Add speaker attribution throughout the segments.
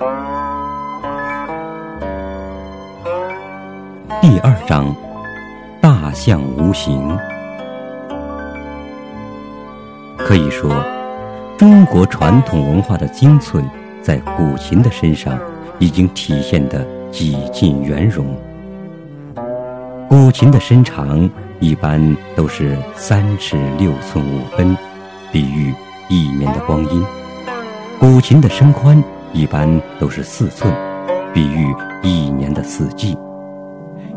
Speaker 1: 第二章：大象无形。可以说，中国传统文化的精粹，在古琴的身上已经体现得几近圆融。古琴的身长一般都是三尺六寸五分，比喻一年的光阴；古琴的身宽一般都是四寸，比喻一年的四季。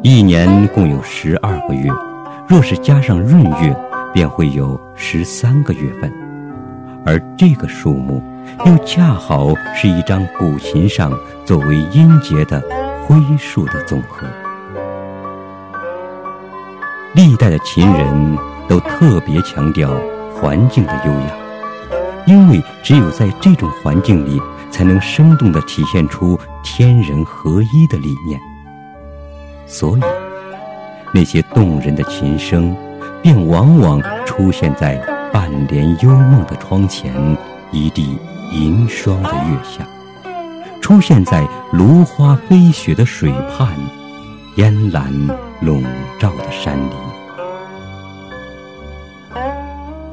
Speaker 1: 一年共有十二个月，若是加上闰月。便会有十三个月份，而这个数目又恰好是一张古琴上作为音节的徽数的总和。历代的琴人都特别强调环境的优雅，因为只有在这种环境里，才能生动地体现出天人合一的理念。所以，那些动人的琴声。便往往出现在半帘幽梦的窗前，一地银霜的月下；出现在芦花飞雪的水畔，烟岚笼罩的山林。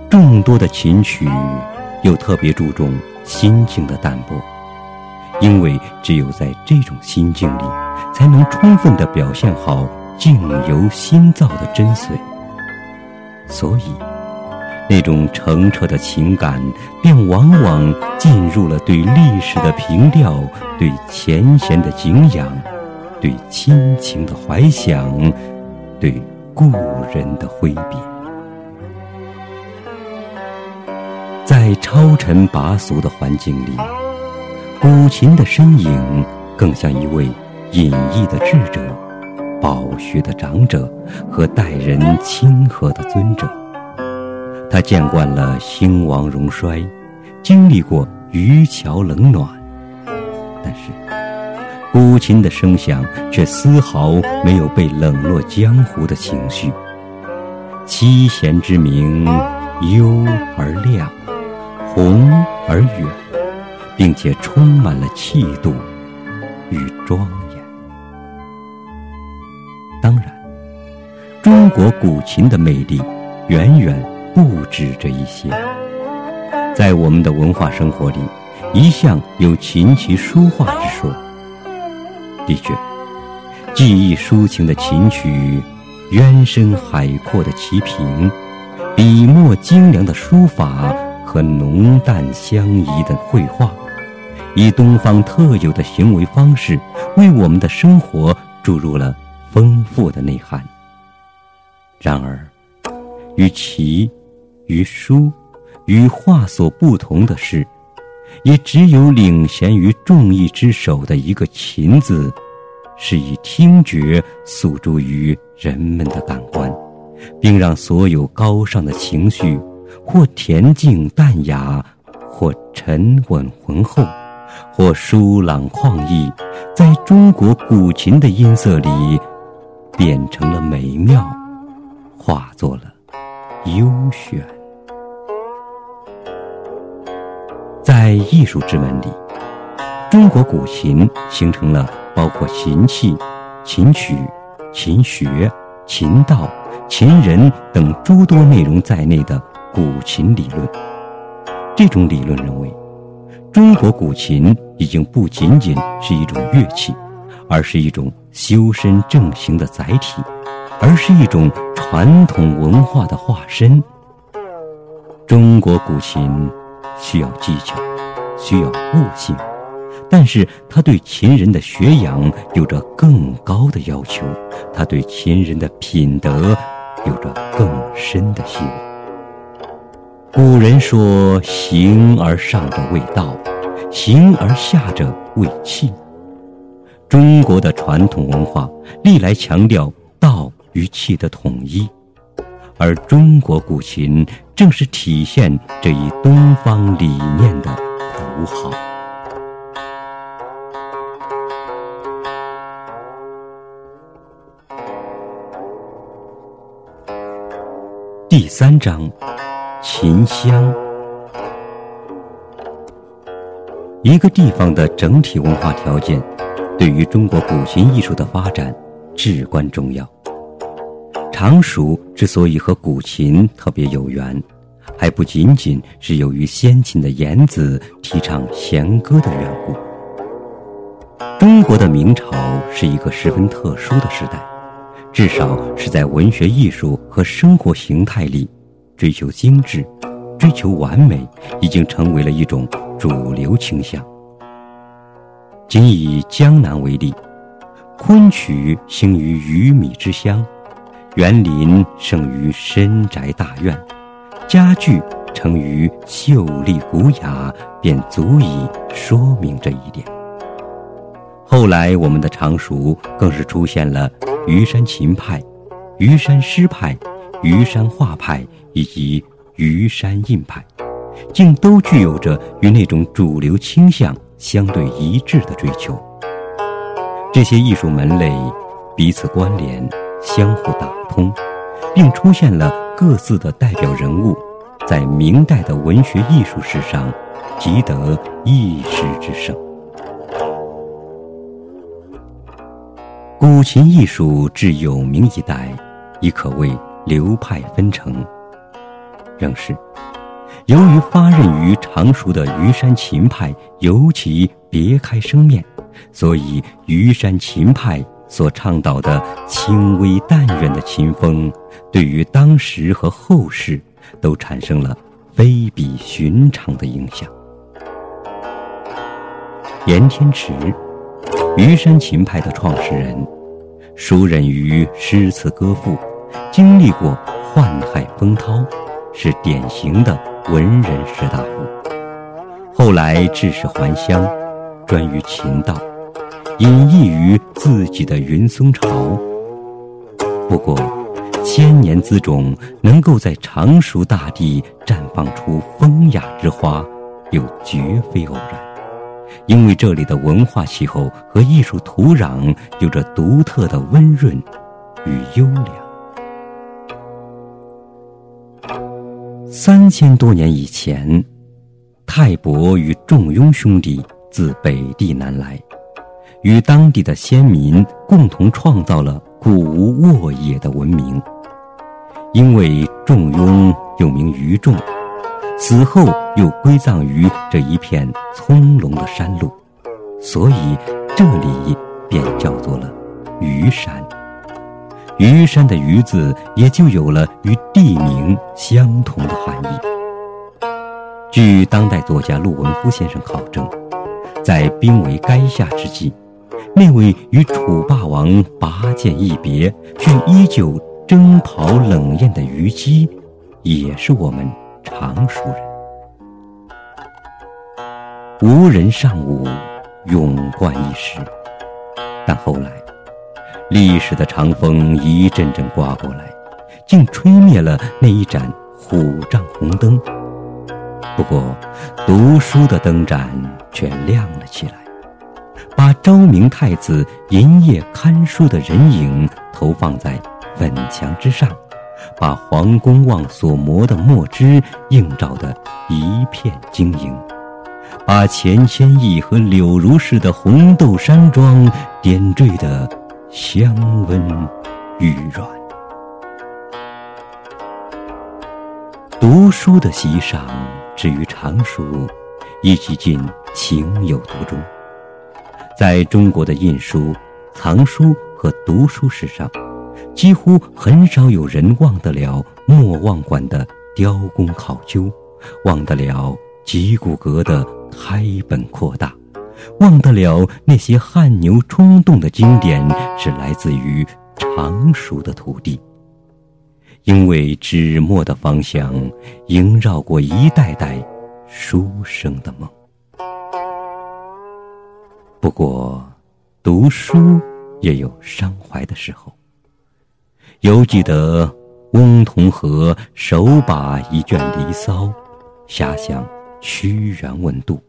Speaker 1: 众多的琴曲又特别注重心境的淡泊，因为只有在这种心境里，才能充分的表现好境由心造的真髓。所以，那种澄澈的情感，便往往进入了对历史的凭吊、对前贤的敬仰、对亲情的怀想、对故人的挥别。在超尘拔俗的环境里，古琴的身影更像一位隐逸的智者。饱学的长者和待人亲和的尊者，他见惯了兴亡荣衰，经历过渔樵冷暖，但是古琴的声响却丝毫没有被冷落江湖的情绪。七弦之鸣，幽而亮，宏而远，并且充满了气度与庄严。当然，中国古琴的魅力远远不止这一些。在我们的文化生活里，一向有琴棋书画之说。的确，技艺抒情的琴曲，渊深海阔的棋评，笔墨精良的书法和浓淡相宜的绘画，以东方特有的行为方式，为我们的生活注入了。丰富的内涵。然而，与棋、与书、与画所不同的是，也只有领衔于众艺之首的一个“琴”字，是以听觉诉诸于人们的感官，并让所有高尚的情绪，或恬静淡雅，或沉稳浑厚，或舒朗旷逸，在中国古琴的音色里。变成了美妙，化作了幽玄。在艺术之门里，中国古琴形成了包括琴器、琴曲、琴学、琴道、琴人等诸多内容在内的古琴理论。这种理论认为，中国古琴已经不仅仅是一种乐器。而是一种修身正行的载体，而是一种传统文化的化身。中国古琴需要技巧，需要悟性，但是它对琴人的学养有着更高的要求，它对琴人的品德有着更深的希望。古人说：“形而上者为道，形而下者为器。”中国的传统文化历来强调道与器的统一，而中国古琴正是体现这一东方理念的符号。第三章，秦香。一个地方的整体文化条件，对于中国古琴艺术的发展至关重要。常熟之所以和古琴特别有缘，还不仅仅是由于先秦的颜子提倡弦歌的缘故。中国的明朝是一个十分特殊的时代，至少是在文学艺术和生活形态里，追求精致。追求完美已经成为了一种主流倾向。仅以江南为例，昆曲兴于鱼米之乡，园林胜于深宅大院，家具成于秀丽古雅，便足以说明这一点。后来，我们的常熟更是出现了虞山琴派、虞山诗派、虞山画派以及。虞山印派，竟都具有着与那种主流倾向相对一致的追求。这些艺术门类彼此关联，相互打通，并出现了各自的代表人物，在明代的文学艺术史上，极得一时之盛。古琴艺术至有名一代，已可谓流派纷呈。正是，由于发轫于常熟的虞山琴派尤其别开生面，所以虞山琴派所倡导的轻微淡远的琴风，对于当时和后世都产生了非比寻常的影响。严天池，虞山琴派的创始人，熟稔于诗词歌赋，经历过宦海风涛。是典型的文人士大夫，后来致仕还乡，专于琴道，隐逸于自己的云松巢。不过，千年资种能够在常熟大地绽放出风雅之花，又绝非偶然，因为这里的文化气候和艺术土壤有着独特的温润与优良。三千多年以前，泰伯与仲雍兄弟自北地南来，与当地的先民共同创造了古无沃野的文明。因为仲雍又名于仲，死后又归葬于这一片葱茏的山路，所以这里便叫做了虞山。虞山的“虞”字也就有了与地名相同的含义。据当代作家陆文夫先生考证，在兵围垓下之际，那位与楚霸王拔剑一别却依旧征袍冷艳的虞姬，也是我们常熟人。无人尚武，勇冠一时。但后来。历史的长风一阵阵刮过来，竟吹灭了那一盏虎帐红灯。不过，读书的灯盏却亮了起来，把昭明太子银夜看书的人影投放在粉墙之上，把黄公望所磨的墨汁映照得一片晶莹，把钱谦益和柳如是的红豆山庄点缀的。香温玉软，读书的席上，至于常熟，亦几近情有独钟。在中国的印书、藏书和读书史上，几乎很少有人忘得了莫忘馆的雕工考究，忘得了吉古阁的开本扩大。忘得了那些汗牛充栋的经典是来自于常熟的土地，因为纸墨的芳香萦绕过一代代书生的梦。不过，读书也有伤怀的时候。犹记得翁同龢手把一卷《离骚》，遐想屈原问渡。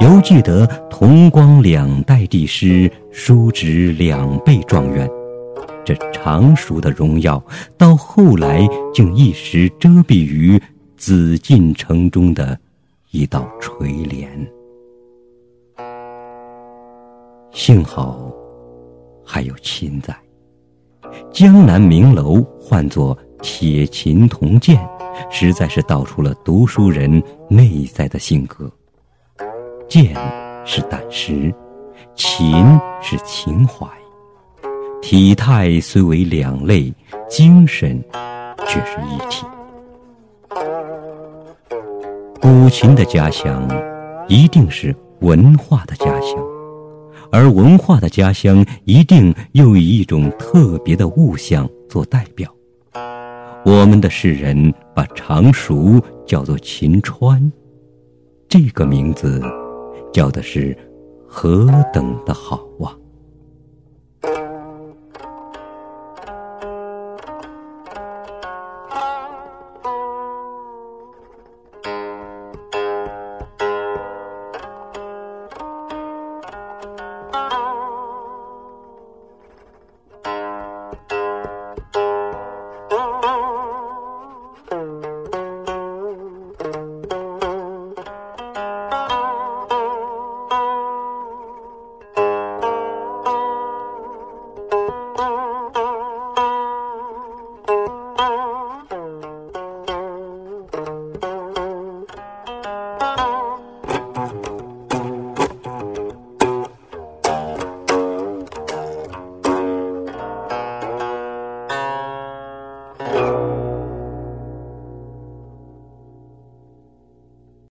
Speaker 1: 犹记得同光两代帝师，叔侄两辈状元，这常熟的荣耀，到后来竟一时遮蔽于紫禁城中的一道垂帘。幸好还有琴在。江南名楼唤作铁琴铜剑，实在是道出了读书人内在的性格。剑是胆识，琴是情怀，体态虽为两类，精神却是一体。古琴的家乡，一定是文化的家乡，而文化的家乡，一定又以一种特别的物象做代表。我们的世人把常熟叫做秦川，这个名字叫的是何等的好啊！